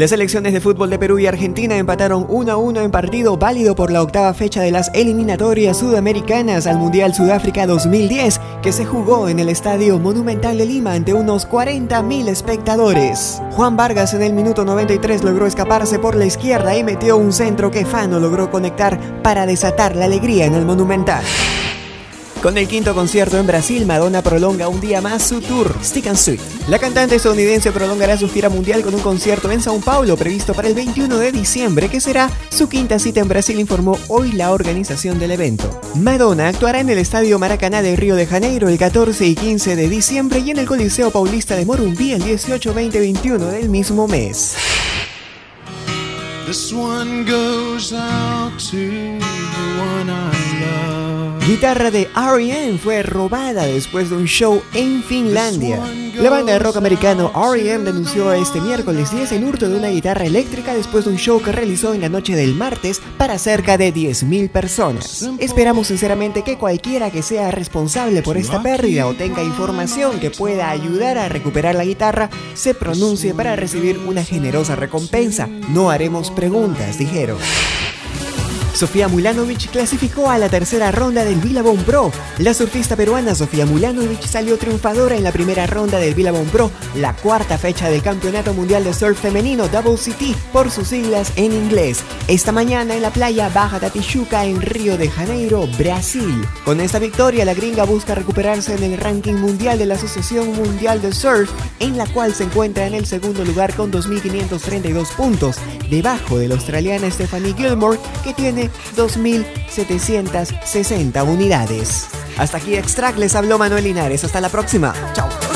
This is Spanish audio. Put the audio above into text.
Las selecciones de fútbol de Perú y Argentina empataron 1 a 1 en partido válido por la octava fecha de las eliminatorias sudamericanas al Mundial Sudáfrica 2010, que se jugó en el Estadio Monumental de Lima ante unos 40.000 espectadores. Juan Vargas en el minuto 93 logró escaparse por la izquierda y metió un centro que Fano logró conectar para desatar la alegría en el Monumental. Con el quinto concierto en Brasil, Madonna prolonga un día más su tour Stick and Sweet. La cantante estadounidense prolongará su gira mundial con un concierto en Sao Paulo previsto para el 21 de diciembre, que será su quinta cita en Brasil, informó hoy la organización del evento. Madonna actuará en el Estadio Maracaná de Río de Janeiro el 14 y 15 de diciembre y en el Coliseo Paulista de Morumbí el 18, 20 y 21 del mismo mes. Guitarra de R.E.M. fue robada después de un show en Finlandia. La banda de rock americano R.E.M. denunció este miércoles 10 el hurto de una guitarra eléctrica después de un show que realizó en la noche del martes para cerca de 10.000 personas. Esperamos sinceramente que cualquiera que sea responsable por esta pérdida o tenga información que pueda ayudar a recuperar la guitarra se pronuncie para recibir una generosa recompensa. No haremos preguntas, dijeron. Sofía Mulanovic clasificó a la tercera ronda del Billabong Pro. La surfista peruana Sofía Mulanovic salió triunfadora en la primera ronda del Billabong Pro, la cuarta fecha del Campeonato Mundial de Surf Femenino WCT por sus siglas en inglés. Esta mañana en la playa Baja Tijuca en Río de Janeiro, Brasil. Con esta victoria la gringa busca recuperarse en el ranking mundial de la Asociación Mundial de Surf, en la cual se encuentra en el segundo lugar con 2.532 puntos, debajo de la australiana Stephanie Gilmore que tiene 2.760 unidades. Hasta aquí Extract, les habló Manuel Linares. Hasta la próxima. Chao.